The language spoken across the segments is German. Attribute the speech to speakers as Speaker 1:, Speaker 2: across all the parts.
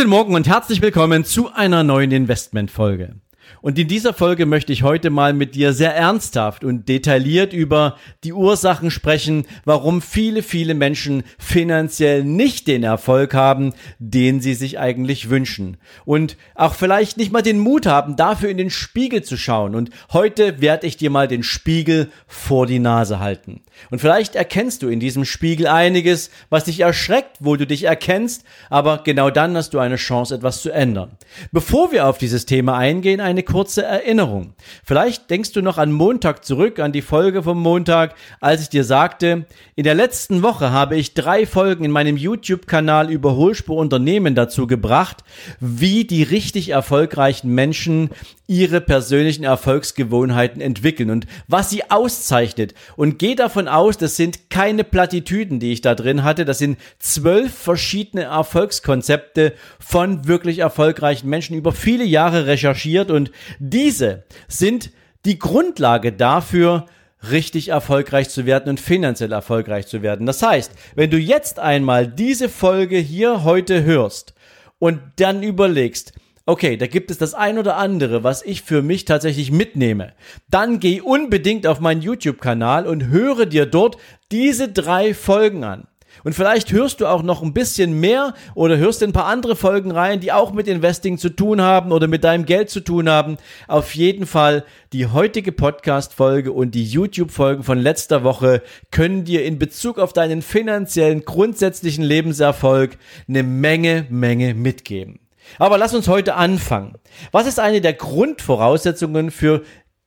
Speaker 1: Guten Morgen und herzlich willkommen zu einer neuen Investmentfolge. Und in dieser Folge möchte ich heute mal mit dir sehr ernsthaft und detailliert über die Ursachen sprechen, warum viele, viele Menschen finanziell nicht den Erfolg haben, den sie sich eigentlich wünschen. Und auch vielleicht nicht mal den Mut haben, dafür in den Spiegel zu schauen. Und heute werde ich dir mal den Spiegel vor die Nase halten. Und vielleicht erkennst du in diesem Spiegel einiges, was dich erschreckt, wo du dich erkennst, aber genau dann hast du eine Chance, etwas zu ändern. Bevor wir auf dieses Thema eingehen, eine kurze Erinnerung. Vielleicht denkst du noch an Montag zurück, an die Folge vom Montag, als ich dir sagte, in der letzten Woche habe ich drei Folgen in meinem YouTube-Kanal über Hohlspur dazu gebracht, wie die richtig erfolgreichen Menschen ihre persönlichen Erfolgsgewohnheiten entwickeln und was sie auszeichnet. Und geh davon aus, das sind keine Plattitüden, die ich da drin hatte. Das sind zwölf verschiedene Erfolgskonzepte von wirklich erfolgreichen Menschen über viele Jahre recherchiert und diese sind die Grundlage dafür, richtig erfolgreich zu werden und finanziell erfolgreich zu werden. Das heißt, wenn du jetzt einmal diese Folge hier heute hörst und dann überlegst, okay, da gibt es das ein oder andere, was ich für mich tatsächlich mitnehme, dann geh unbedingt auf meinen YouTube-Kanal und höre dir dort diese drei Folgen an. Und vielleicht hörst du auch noch ein bisschen mehr oder hörst ein paar andere Folgen rein, die auch mit Investing zu tun haben oder mit deinem Geld zu tun haben. Auf jeden Fall die heutige Podcast-Folge und die YouTube-Folgen von letzter Woche können dir in Bezug auf deinen finanziellen grundsätzlichen Lebenserfolg eine Menge, Menge mitgeben. Aber lass uns heute anfangen. Was ist eine der Grundvoraussetzungen für,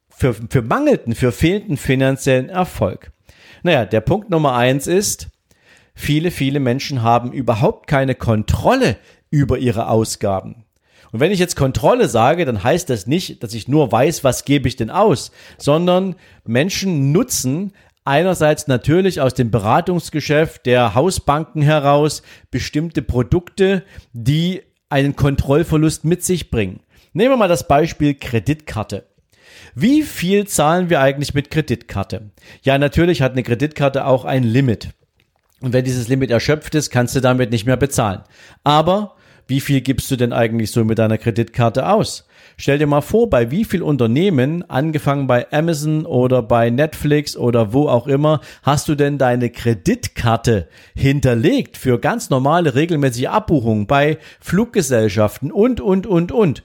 Speaker 1: für, für mangelnden, für fehlenden finanziellen Erfolg? Naja, der Punkt Nummer eins ist, viele, viele Menschen haben überhaupt keine Kontrolle über ihre Ausgaben. Und wenn ich jetzt Kontrolle sage, dann heißt das nicht, dass ich nur weiß, was gebe ich denn aus, sondern Menschen nutzen einerseits natürlich aus dem Beratungsgeschäft der Hausbanken heraus bestimmte Produkte, die einen Kontrollverlust mit sich bringen. Nehmen wir mal das Beispiel Kreditkarte. Wie viel zahlen wir eigentlich mit Kreditkarte? Ja, natürlich hat eine Kreditkarte auch ein Limit. Und wenn dieses Limit erschöpft ist, kannst du damit nicht mehr bezahlen. Aber wie viel gibst du denn eigentlich so mit deiner Kreditkarte aus? Stell dir mal vor, bei wie viel Unternehmen, angefangen bei Amazon oder bei Netflix oder wo auch immer, hast du denn deine Kreditkarte hinterlegt für ganz normale regelmäßige Abbuchungen bei Fluggesellschaften und, und, und, und.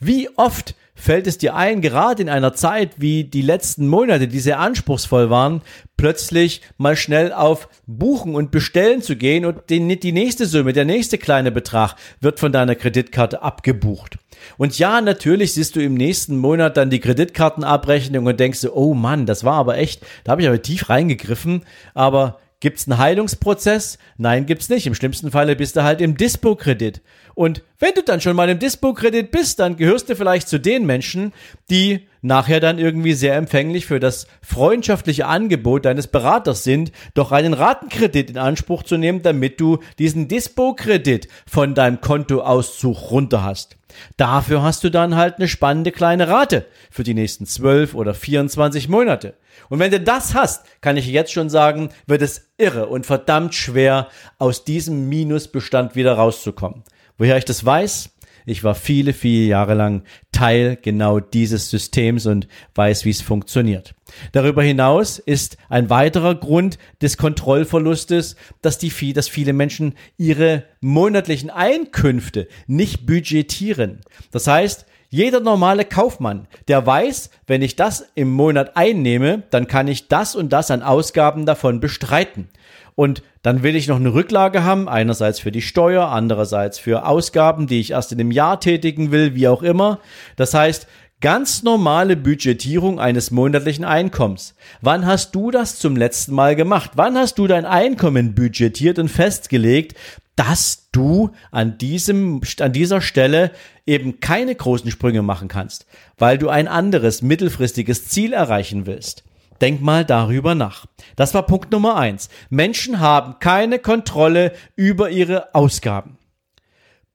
Speaker 1: Wie oft fällt es dir ein, gerade in einer Zeit wie die letzten Monate, die sehr anspruchsvoll waren, plötzlich mal schnell auf Buchen und Bestellen zu gehen und die, nächste Summe, der nächste kleine Betrag wird von deiner Kreditkarte abgebucht. Und ja, natürlich siehst du im nächsten Monat dann die Kreditkartenabrechnung und denkst du, oh Mann, das war aber echt, da habe ich aber tief reingegriffen, aber Gibt's einen Heilungsprozess? Nein, gibt's nicht. Im schlimmsten Falle bist du halt im Dispo-Kredit. Und wenn du dann schon mal im Dispo-Kredit bist, dann gehörst du vielleicht zu den Menschen, die nachher dann irgendwie sehr empfänglich für das freundschaftliche Angebot deines Beraters sind, doch einen Ratenkredit in Anspruch zu nehmen, damit du diesen Dispo-Kredit von deinem Kontoauszug runter hast. Dafür hast du dann halt eine spannende kleine Rate für die nächsten 12 oder 24 Monate. Und wenn du das hast, kann ich jetzt schon sagen, wird es irre und verdammt schwer, aus diesem Minusbestand wieder rauszukommen. Woher ich das weiß? Ich war viele, viele Jahre lang Teil genau dieses Systems und weiß, wie es funktioniert. Darüber hinaus ist ein weiterer Grund des Kontrollverlustes, dass die, dass viele Menschen ihre monatlichen Einkünfte nicht budgetieren. Das heißt, jeder normale Kaufmann, der weiß, wenn ich das im Monat einnehme, dann kann ich das und das an Ausgaben davon bestreiten. Und dann will ich noch eine Rücklage haben, einerseits für die Steuer, andererseits für Ausgaben, die ich erst in einem Jahr tätigen will, wie auch immer. Das heißt, Ganz normale Budgetierung eines monatlichen Einkommens. Wann hast du das zum letzten Mal gemacht? Wann hast du dein Einkommen budgetiert und festgelegt, dass du an diesem, an dieser Stelle eben keine großen Sprünge machen kannst, weil du ein anderes mittelfristiges Ziel erreichen willst. Denk mal darüber nach. Das war Punkt Nummer eins. Menschen haben keine Kontrolle über ihre Ausgaben.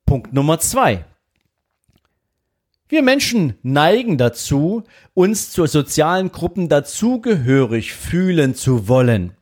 Speaker 1: Punkt Nummer zwei. Wir Menschen neigen dazu, uns zu sozialen Gruppen dazugehörig fühlen zu wollen.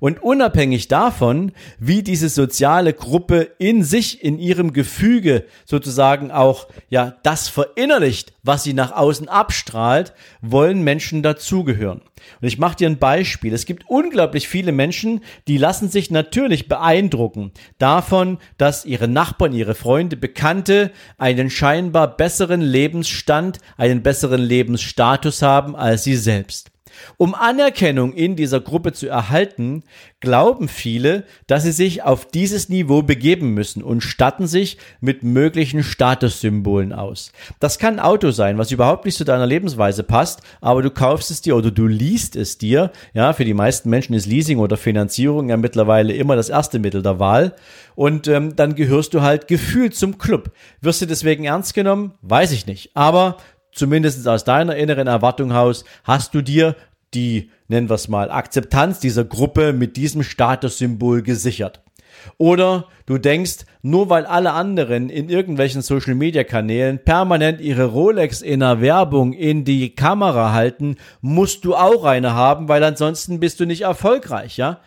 Speaker 1: Und unabhängig davon, wie diese soziale Gruppe in sich, in ihrem Gefüge sozusagen auch, ja, das verinnerlicht, was sie nach außen abstrahlt, wollen Menschen dazugehören. Und ich mache dir ein Beispiel. Es gibt unglaublich viele Menschen, die lassen sich natürlich beeindrucken davon, dass ihre Nachbarn, ihre Freunde, Bekannte einen scheinbar besseren Lebensstand, einen besseren Lebensstatus haben als sie selbst. Um Anerkennung in dieser Gruppe zu erhalten, glauben viele, dass sie sich auf dieses Niveau begeben müssen und statten sich mit möglichen Statussymbolen aus. Das kann ein Auto sein, was überhaupt nicht zu deiner Lebensweise passt, aber du kaufst es dir oder du liest es dir. Ja, für die meisten Menschen ist Leasing oder Finanzierung ja mittlerweile immer das erste Mittel der Wahl. Und ähm, dann gehörst du halt gefühlt zum Club. Wirst du deswegen ernst genommen? Weiß ich nicht. Aber zumindest aus deiner inneren Erwartung aus, hast du dir die, nennen wir es mal, Akzeptanz dieser Gruppe mit diesem Statussymbol gesichert. Oder du denkst, nur weil alle anderen in irgendwelchen Social Media Kanälen permanent ihre Rolex in der Werbung in die Kamera halten, musst du auch eine haben, weil ansonsten bist du nicht erfolgreich, ja?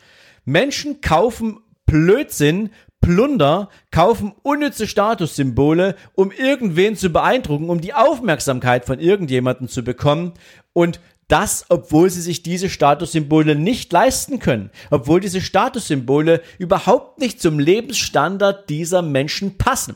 Speaker 1: Menschen kaufen Blödsinn, Plunder, kaufen unnütze Statussymbole, um irgendwen zu beeindrucken, um die Aufmerksamkeit von irgendjemandem zu bekommen und das, obwohl sie sich diese Statussymbole nicht leisten können, obwohl diese Statussymbole überhaupt nicht zum Lebensstandard dieser Menschen passen.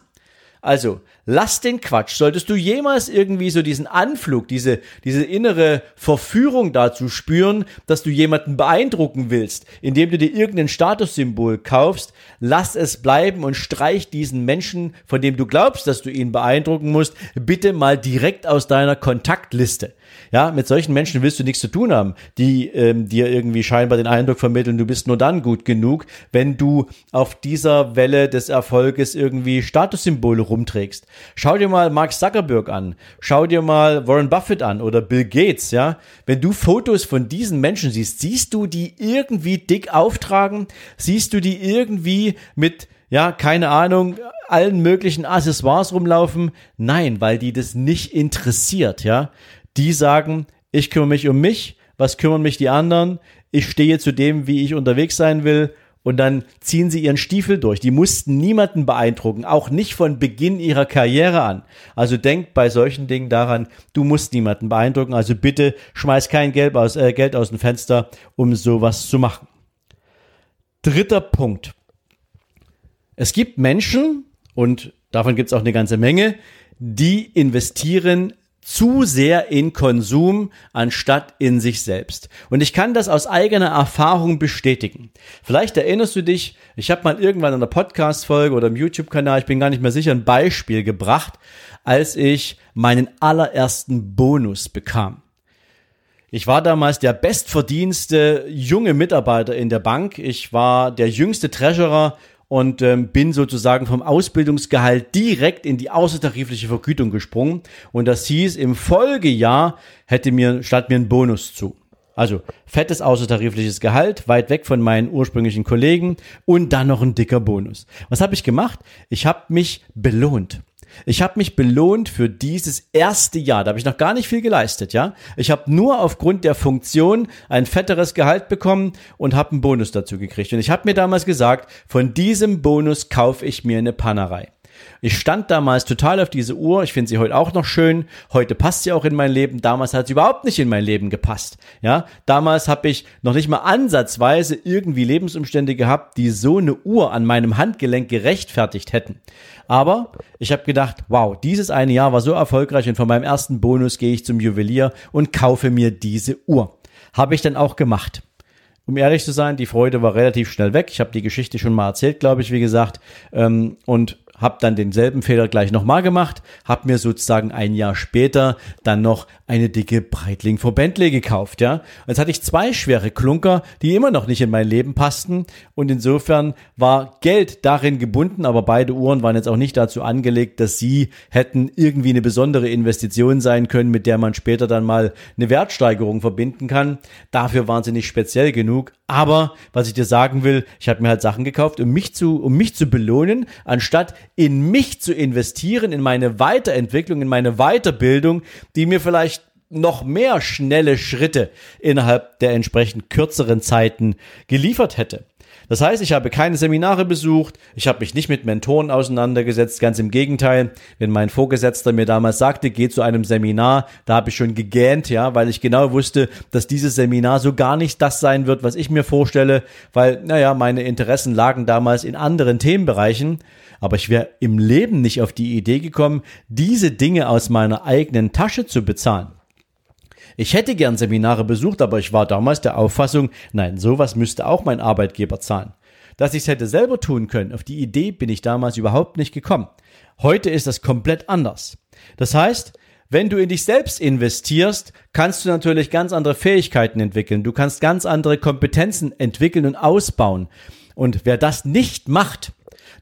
Speaker 1: Also, lass den Quatsch. Solltest du jemals irgendwie so diesen Anflug, diese, diese innere Verführung dazu spüren, dass du jemanden beeindrucken willst, indem du dir irgendein Statussymbol kaufst, lass es bleiben und streich diesen Menschen, von dem du glaubst, dass du ihn beeindrucken musst, bitte mal direkt aus deiner Kontaktliste. Ja, mit solchen Menschen willst du nichts zu tun haben, die ähm, dir irgendwie scheinbar den Eindruck vermitteln, du bist nur dann gut genug, wenn du auf dieser Welle des Erfolges irgendwie Statussymbole rumträgst. Schau dir mal Mark Zuckerberg an, schau dir mal Warren Buffett an oder Bill Gates, ja. Wenn du Fotos von diesen Menschen siehst, siehst du die irgendwie dick auftragen, siehst du die irgendwie mit ja, keine Ahnung, allen möglichen Accessoires rumlaufen. Nein, weil die das nicht interessiert, ja die sagen, ich kümmere mich um mich, was kümmern mich die anderen, ich stehe zu dem, wie ich unterwegs sein will und dann ziehen sie ihren Stiefel durch. Die mussten niemanden beeindrucken, auch nicht von Beginn ihrer Karriere an. Also denk bei solchen Dingen daran, du musst niemanden beeindrucken, also bitte schmeiß kein Geld aus, äh, Geld aus dem Fenster, um sowas zu machen. Dritter Punkt. Es gibt Menschen, und davon gibt es auch eine ganze Menge, die investieren zu sehr in Konsum anstatt in sich selbst. Und ich kann das aus eigener Erfahrung bestätigen. Vielleicht erinnerst du dich, ich habe mal irgendwann in einer Podcast-Folge oder im YouTube-Kanal, ich bin gar nicht mehr sicher, ein Beispiel gebracht, als ich meinen allerersten Bonus bekam. Ich war damals der bestverdienste junge Mitarbeiter in der Bank. Ich war der jüngste Treasurer und ähm, bin sozusagen vom Ausbildungsgehalt direkt in die außertarifliche Vergütung gesprungen. Und das hieß, im Folgejahr hätte mir, statt mir ein Bonus zu. Also fettes außertarifliches Gehalt, weit weg von meinen ursprünglichen Kollegen und dann noch ein dicker Bonus. Was habe ich gemacht? Ich habe mich belohnt. Ich habe mich belohnt für dieses erste Jahr. Da habe ich noch gar nicht viel geleistet, ja. Ich habe nur aufgrund der Funktion ein fetteres Gehalt bekommen und habe einen Bonus dazu gekriegt. Und ich habe mir damals gesagt, von diesem Bonus kaufe ich mir eine Pannerei. Ich stand damals total auf diese Uhr. Ich finde sie heute auch noch schön. Heute passt sie auch in mein Leben. Damals hat sie überhaupt nicht in mein Leben gepasst. Ja, damals habe ich noch nicht mal ansatzweise irgendwie Lebensumstände gehabt, die so eine Uhr an meinem Handgelenk gerechtfertigt hätten. Aber ich habe gedacht, wow, dieses eine Jahr war so erfolgreich und von meinem ersten Bonus gehe ich zum Juwelier und kaufe mir diese Uhr. Habe ich dann auch gemacht. Um ehrlich zu sein, die Freude war relativ schnell weg. Ich habe die Geschichte schon mal erzählt, glaube ich, wie gesagt. Ähm, und habe dann denselben Fehler gleich nochmal gemacht, habe mir sozusagen ein Jahr später dann noch eine dicke Breitling vor Bentley gekauft, ja. Jetzt hatte ich zwei schwere Klunker, die immer noch nicht in mein Leben passten und insofern war Geld darin gebunden, aber beide Uhren waren jetzt auch nicht dazu angelegt, dass sie hätten irgendwie eine besondere Investition sein können, mit der man später dann mal eine Wertsteigerung verbinden kann. Dafür waren sie nicht speziell genug, aber was ich dir sagen will, ich habe mir halt Sachen gekauft, um mich zu um mich zu belohnen, anstatt in mich zu investieren, in meine Weiterentwicklung, in meine Weiterbildung, die mir vielleicht noch mehr schnelle Schritte innerhalb der entsprechend kürzeren Zeiten geliefert hätte. Das heißt, ich habe keine Seminare besucht, ich habe mich nicht mit Mentoren auseinandergesetzt, ganz im Gegenteil. Wenn mein Vorgesetzter mir damals sagte, geh zu einem Seminar, da habe ich schon gegähnt, ja, weil ich genau wusste, dass dieses Seminar so gar nicht das sein wird, was ich mir vorstelle, weil, naja, meine Interessen lagen damals in anderen Themenbereichen. Aber ich wäre im Leben nicht auf die Idee gekommen, diese Dinge aus meiner eigenen Tasche zu bezahlen. Ich hätte gern Seminare besucht, aber ich war damals der Auffassung, nein, sowas müsste auch mein Arbeitgeber zahlen. Dass ich es hätte selber tun können, auf die Idee bin ich damals überhaupt nicht gekommen. Heute ist das komplett anders. Das heißt, wenn du in dich selbst investierst, kannst du natürlich ganz andere Fähigkeiten entwickeln. Du kannst ganz andere Kompetenzen entwickeln und ausbauen. Und wer das nicht macht,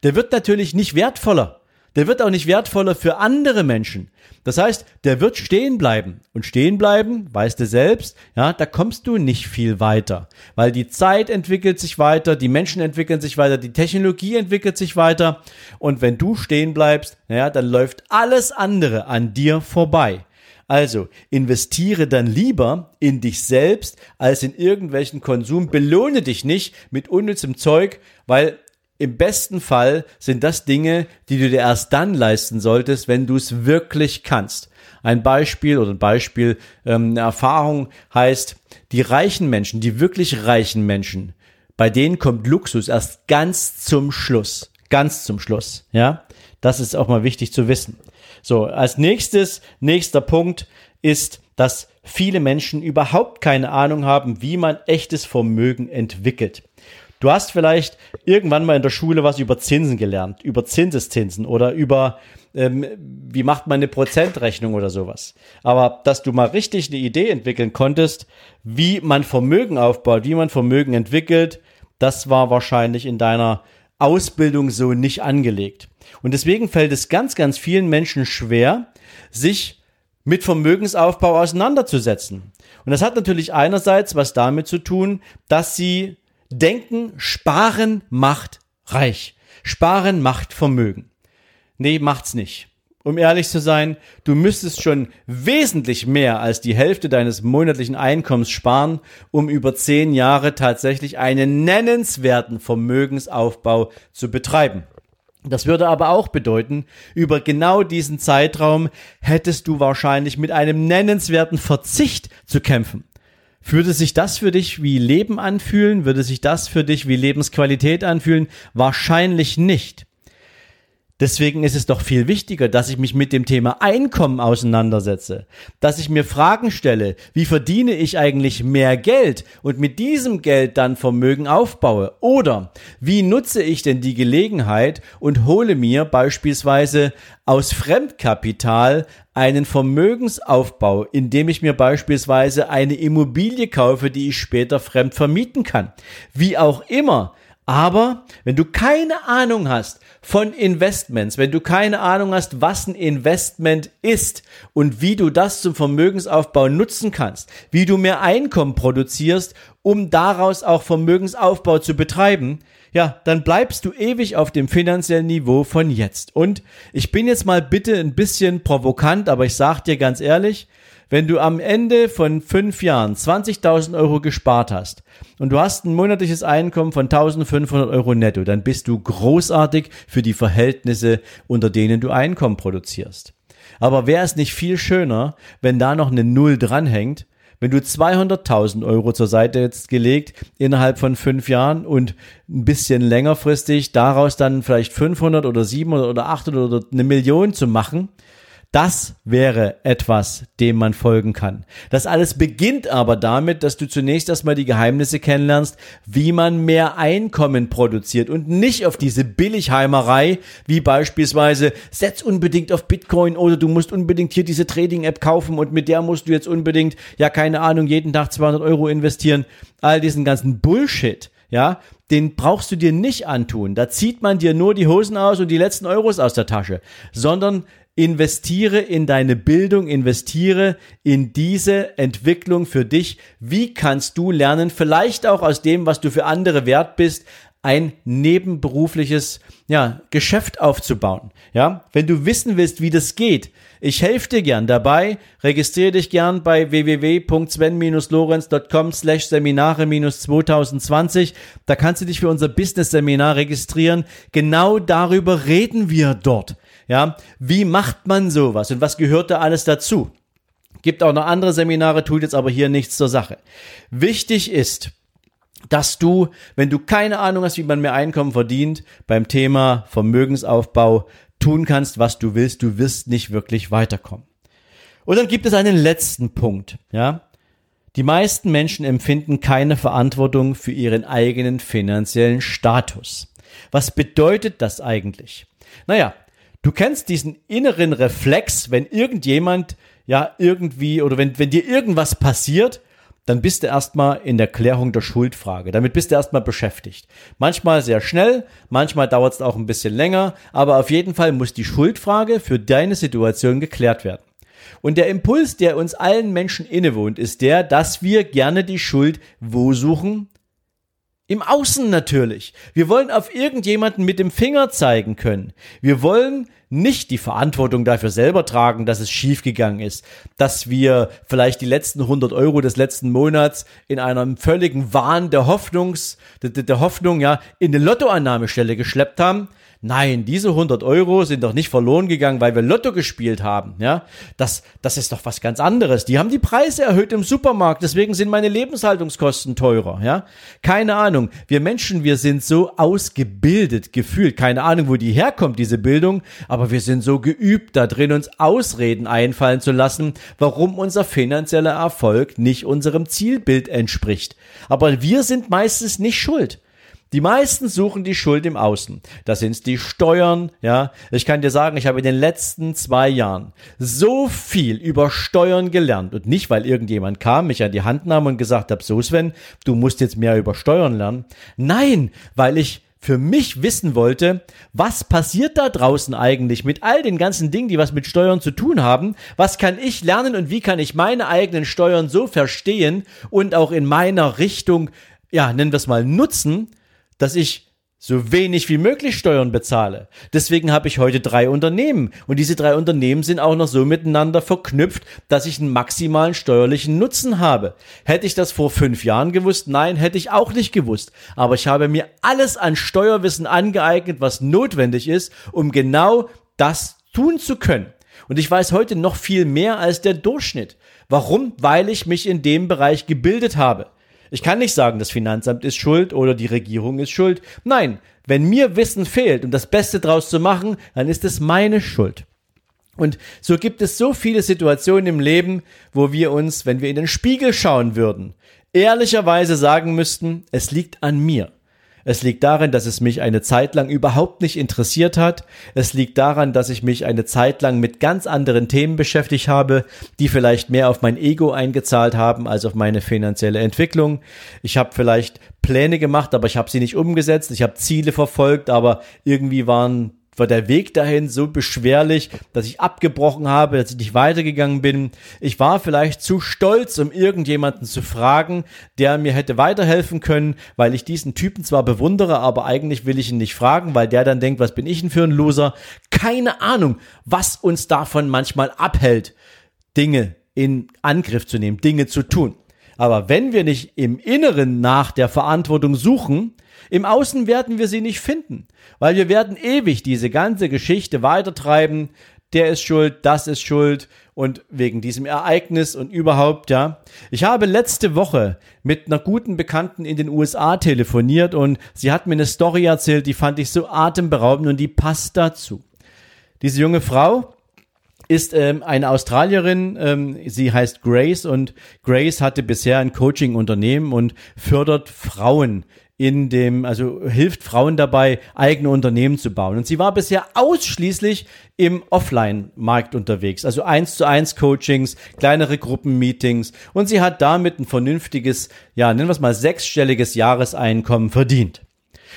Speaker 1: der wird natürlich nicht wertvoller der wird auch nicht wertvoller für andere Menschen. Das heißt, der wird stehen bleiben. Und stehen bleiben, weißt du selbst, ja, da kommst du nicht viel weiter. Weil die Zeit entwickelt sich weiter, die Menschen entwickeln sich weiter, die Technologie entwickelt sich weiter. Und wenn du stehen bleibst, ja, dann läuft alles andere an dir vorbei. Also investiere dann lieber in dich selbst als in irgendwelchen Konsum. Belohne dich nicht mit unnützem Zeug, weil im besten Fall sind das Dinge, die du dir erst dann leisten solltest, wenn du es wirklich kannst. Ein Beispiel oder ein Beispiel, ähm, eine Erfahrung heißt, die reichen Menschen, die wirklich reichen Menschen, bei denen kommt Luxus erst ganz zum Schluss. Ganz zum Schluss, ja. Das ist auch mal wichtig zu wissen. So, als nächstes, nächster Punkt ist, dass viele Menschen überhaupt keine Ahnung haben, wie man echtes Vermögen entwickelt. Du hast vielleicht irgendwann mal in der Schule was über Zinsen gelernt, über Zinseszinsen oder über ähm, wie macht man eine Prozentrechnung oder sowas. Aber dass du mal richtig eine Idee entwickeln konntest, wie man Vermögen aufbaut, wie man Vermögen entwickelt, das war wahrscheinlich in deiner Ausbildung so nicht angelegt. Und deswegen fällt es ganz, ganz vielen Menschen schwer, sich mit Vermögensaufbau auseinanderzusetzen. Und das hat natürlich einerseits was damit zu tun, dass sie denken, sparen macht reich. Sparen macht Vermögen. Nee, macht's nicht. Um ehrlich zu sein, du müsstest schon wesentlich mehr als die Hälfte deines monatlichen Einkommens sparen, um über zehn Jahre tatsächlich einen nennenswerten Vermögensaufbau zu betreiben. Das würde aber auch bedeuten, über genau diesen Zeitraum hättest du wahrscheinlich mit einem nennenswerten Verzicht zu kämpfen. Würde sich das für dich wie Leben anfühlen? Würde sich das für dich wie Lebensqualität anfühlen? Wahrscheinlich nicht. Deswegen ist es doch viel wichtiger, dass ich mich mit dem Thema Einkommen auseinandersetze, dass ich mir Fragen stelle, wie verdiene ich eigentlich mehr Geld und mit diesem Geld dann Vermögen aufbaue oder wie nutze ich denn die Gelegenheit und hole mir beispielsweise aus Fremdkapital einen Vermögensaufbau, indem ich mir beispielsweise eine Immobilie kaufe, die ich später fremd vermieten kann. Wie auch immer, aber wenn du keine Ahnung hast von Investments, wenn du keine Ahnung hast, was ein Investment ist und wie du das zum Vermögensaufbau nutzen kannst, wie du mehr Einkommen produzierst, um daraus auch Vermögensaufbau zu betreiben, ja, dann bleibst du ewig auf dem finanziellen Niveau von jetzt. Und ich bin jetzt mal bitte ein bisschen provokant, aber ich sag dir ganz ehrlich, wenn du am Ende von fünf Jahren 20.000 Euro gespart hast und du hast ein monatliches Einkommen von 1.500 Euro netto, dann bist du großartig für die Verhältnisse, unter denen du Einkommen produzierst. Aber wäre es nicht viel schöner, wenn da noch eine Null dranhängt, wenn du 200.000 Euro zur Seite jetzt gelegt innerhalb von fünf Jahren und ein bisschen längerfristig daraus dann vielleicht 500 oder 700 oder 800 oder eine Million zu machen, Das wäre etwas, dem man folgen kann. Das alles beginnt aber damit, dass du zunächst erstmal die Geheimnisse kennenlernst, wie man mehr Einkommen produziert und nicht auf diese Billigheimerei, wie beispielsweise setz unbedingt auf Bitcoin oder du musst unbedingt hier diese Trading-App kaufen und mit der musst du jetzt unbedingt, ja keine Ahnung, jeden Tag 200 Euro investieren. All diesen ganzen Bullshit, ja, den brauchst du dir nicht antun. Da zieht man dir nur die Hosen aus und die letzten Euros aus der Tasche, sondern investiere in deine Bildung, investiere in diese Entwicklung für dich. Wie kannst du lernen, vielleicht auch aus dem, was du für andere wert bist, ein nebenberufliches ja, Geschäft aufzubauen. Ja, wenn du wissen willst, wie das geht, ich helfe dir gern dabei. Registriere dich gern bei www.sven-lorenz.com slash Seminare-2020. Da kannst du dich für unser Business-Seminar registrieren. Genau darüber reden wir dort. Ja, wie macht man sowas und was gehört da alles dazu? Gibt auch noch andere Seminare, tut jetzt aber hier nichts zur Sache. Wichtig ist, dass du, wenn du keine Ahnung hast, wie man mehr Einkommen verdient, beim Thema Vermögensaufbau tun kannst, was du willst. Du wirst nicht wirklich weiterkommen. Und dann gibt es einen letzten Punkt, ja. Die meisten Menschen empfinden keine Verantwortung für ihren eigenen finanziellen Status. Was bedeutet das eigentlich? Naja, Du kennst diesen inneren Reflex, wenn irgendjemand ja irgendwie oder wenn, wenn dir irgendwas passiert, dann bist du erstmal in der Klärung der Schuldfrage. Damit bist du erstmal beschäftigt. Manchmal sehr schnell, manchmal dauert es auch ein bisschen länger, aber auf jeden Fall muss die Schuldfrage für deine Situation geklärt werden. Und der Impuls, der uns allen Menschen innewohnt, ist der, dass wir gerne die Schuld wo suchen? Im Außen natürlich. Wir wollen auf irgendjemanden mit dem Finger zeigen können. Wir wollen nicht die Verantwortung dafür selber tragen, dass es schiefgegangen ist, dass wir vielleicht die letzten 100 Euro des letzten Monats in einem völligen Wahn der Hoffnungs, der, der Hoffnung, ja, in eine Lottoannahmestelle geschleppt haben, Nein, diese 100 Euro sind doch nicht verloren gegangen, weil wir Lotto gespielt haben. Ja, das, das ist doch was ganz anderes. Die haben die Preise erhöht im Supermarkt, deswegen sind meine Lebenshaltungskosten teurer. Ja, keine Ahnung. Wir Menschen, wir sind so ausgebildet gefühlt. Keine Ahnung, wo die herkommt, diese Bildung. Aber wir sind so geübt da drin, uns Ausreden einfallen zu lassen, warum unser finanzieller Erfolg nicht unserem Zielbild entspricht. Aber wir sind meistens nicht schuld. Die meisten suchen die Schuld im Außen. Das sind die Steuern, ja. Ich kann dir sagen, ich habe in den letzten zwei Jahren so viel über Steuern gelernt und nicht, weil irgendjemand kam, mich an die Hand nahm und gesagt hat, so Sven, du musst jetzt mehr über Steuern lernen. Nein, weil ich für mich wissen wollte, was passiert da draußen eigentlich mit all den ganzen Dingen, die was mit Steuern zu tun haben? Was kann ich lernen und wie kann ich meine eigenen Steuern so verstehen und auch in meiner Richtung, ja, nennen wir es mal nutzen, dass ich so wenig wie möglich Steuern bezahle. Deswegen habe ich heute drei Unternehmen und diese drei Unternehmen sind auch noch so miteinander verknüpft, dass ich einen maximalen steuerlichen Nutzen habe. Hätte ich das vor fünf Jahren gewusst? Nein, hätte ich auch nicht gewusst. Aber ich habe mir alles an Steuerwissen angeeignet, was notwendig ist, um genau das tun zu können. Und ich weiß heute noch viel mehr als der Durchschnitt. Warum? Weil ich mich in dem Bereich gebildet habe. Ich kann nicht sagen, das Finanzamt ist schuld oder die Regierung ist schuld. Nein, wenn mir Wissen fehlt, um das Beste draus zu machen, dann ist es meine Schuld. Und so gibt es so viele Situationen im Leben, wo wir uns, wenn wir in den Spiegel schauen würden, ehrlicherweise sagen müssten, es liegt an mir. Es liegt daran, dass es mich eine Zeit lang überhaupt nicht interessiert hat. Es liegt daran, dass ich mich eine Zeit lang mit ganz anderen Themen beschäftigt habe, die vielleicht mehr auf mein Ego eingezahlt haben als auf meine finanzielle Entwicklung. Ich habe vielleicht Pläne gemacht, aber ich habe sie nicht umgesetzt. Ich habe Ziele verfolgt, aber irgendwie waren war der Weg dahin so beschwerlich, dass ich abgebrochen habe, dass ich nicht weitergegangen bin. Ich war vielleicht zu stolz, um irgendjemanden zu fragen, der mir hätte weiterhelfen können, weil ich diesen Typen zwar bewundere, aber eigentlich will ich ihn nicht fragen, weil der dann denkt, was bin ich denn für ein Loser? Keine Ahnung, was uns davon manchmal abhält, Dinge in Angriff zu nehmen, Dinge zu tun. Aber wenn wir nicht im Inneren nach der Verantwortung suchen, im Außen werden wir sie nicht finden, weil wir werden ewig diese ganze Geschichte weitertreiben. Der ist schuld, das ist schuld und wegen diesem Ereignis und überhaupt, ja. Ich habe letzte Woche mit einer guten Bekannten in den USA telefoniert und sie hat mir eine Story erzählt, die fand ich so atemberaubend und die passt dazu. Diese junge Frau ist ähm, eine Australierin, ähm, sie heißt Grace und Grace hatte bisher ein Coaching-Unternehmen und fördert Frauen in dem, also hilft Frauen dabei, eigene Unternehmen zu bauen. Und sie war bisher ausschließlich im Offline-Markt unterwegs, also eins zu eins Coachings, kleinere Gruppenmeetings und sie hat damit ein vernünftiges, ja, nennen wir es mal sechsstelliges Jahreseinkommen verdient.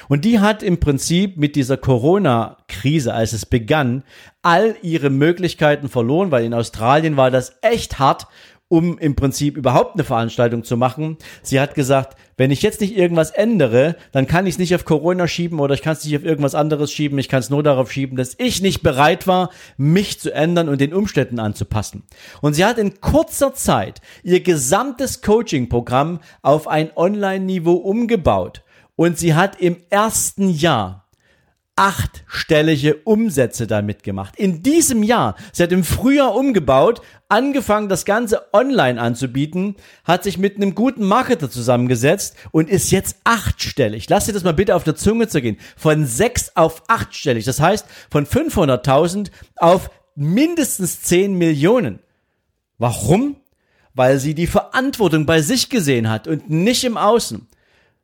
Speaker 1: Und die hat im Prinzip mit dieser Corona-Krise, als es begann, all ihre Möglichkeiten verloren, weil in Australien war das echt hart um im Prinzip überhaupt eine Veranstaltung zu machen. Sie hat gesagt, wenn ich jetzt nicht irgendwas ändere, dann kann ich es nicht auf Corona schieben oder ich kann es nicht auf irgendwas anderes schieben. Ich kann es nur darauf schieben, dass ich nicht bereit war, mich zu ändern und den Umständen anzupassen. Und sie hat in kurzer Zeit ihr gesamtes Coaching-Programm auf ein Online-Niveau umgebaut. Und sie hat im ersten Jahr achtstellige Umsätze damit gemacht. In diesem Jahr, sie hat im Frühjahr umgebaut, angefangen, das Ganze online anzubieten, hat sich mit einem guten Marketer zusammengesetzt und ist jetzt achtstellig. Lass dir das mal bitte auf der Zunge zu gehen. Von sechs auf achtstellig. Das heißt, von 500.000 auf mindestens 10 Millionen. Warum? Weil sie die Verantwortung bei sich gesehen hat und nicht im Außen.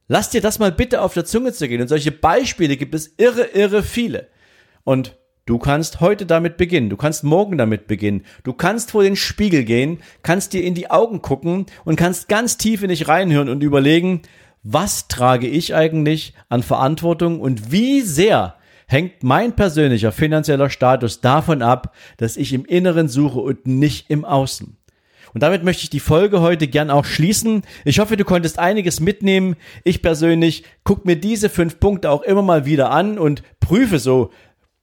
Speaker 1: Lass dir das mal bitte auf der Zunge zu gehen. Und solche Beispiele gibt es irre, irre viele. Und du kannst heute damit beginnen. Du kannst morgen damit beginnen. Du kannst vor den Spiegel gehen, kannst dir in die Augen gucken und kannst ganz tief in dich reinhören und überlegen, was trage ich eigentlich an Verantwortung und wie sehr hängt mein persönlicher finanzieller Status davon ab, dass ich im Inneren suche und nicht im Außen. Und damit möchte ich die Folge heute gern auch schließen. Ich hoffe, du konntest einiges mitnehmen. Ich persönlich gucke mir diese fünf Punkte auch immer mal wieder an und prüfe so,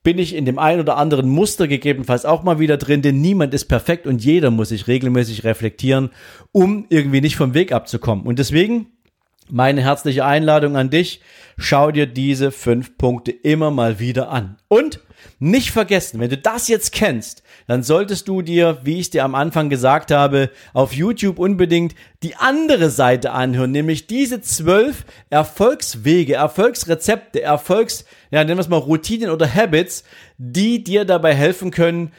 Speaker 1: bin ich in dem einen oder anderen Muster gegebenenfalls auch mal wieder drin, denn niemand ist perfekt und jeder muss sich regelmäßig reflektieren, um irgendwie nicht vom Weg abzukommen. Und deswegen meine herzliche Einladung an dich, schau dir diese fünf Punkte immer mal wieder an. Und nicht vergessen, wenn du das jetzt kennst, dann solltest du dir, wie ich dir am Anfang gesagt habe, auf YouTube unbedingt die andere Seite anhören, nämlich diese zwölf Erfolgswege, Erfolgsrezepte, Erfolgs, ja, nennen wir es mal Routinen oder Habits, die dir dabei helfen können,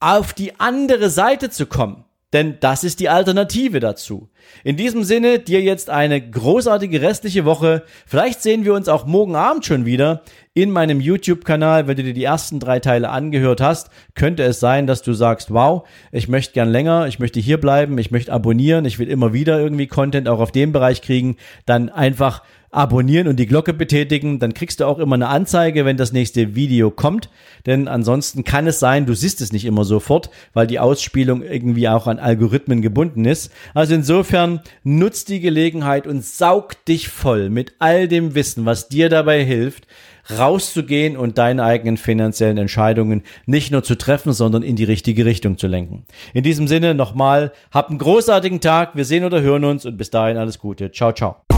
Speaker 1: auf die andere Seite zu kommen. Denn das ist die Alternative dazu. In diesem Sinne, dir jetzt eine großartige restliche Woche. Vielleicht sehen wir uns auch morgen Abend schon wieder in meinem YouTube-Kanal. Wenn du dir die ersten drei Teile angehört hast, könnte es sein, dass du sagst, wow, ich möchte gern länger, ich möchte hier bleiben, ich möchte abonnieren, ich will immer wieder irgendwie Content auch auf dem Bereich kriegen. Dann einfach abonnieren und die Glocke betätigen, dann kriegst du auch immer eine Anzeige, wenn das nächste Video kommt. Denn ansonsten kann es sein, du siehst es nicht immer sofort, weil die Ausspielung irgendwie auch an Algorithmen gebunden ist. Also insofern nutzt die Gelegenheit und saug dich voll mit all dem Wissen, was dir dabei hilft, rauszugehen und deine eigenen finanziellen Entscheidungen nicht nur zu treffen, sondern in die richtige Richtung zu lenken. In diesem Sinne nochmal, hab einen großartigen Tag, wir sehen oder hören uns und bis dahin alles Gute. Ciao, ciao.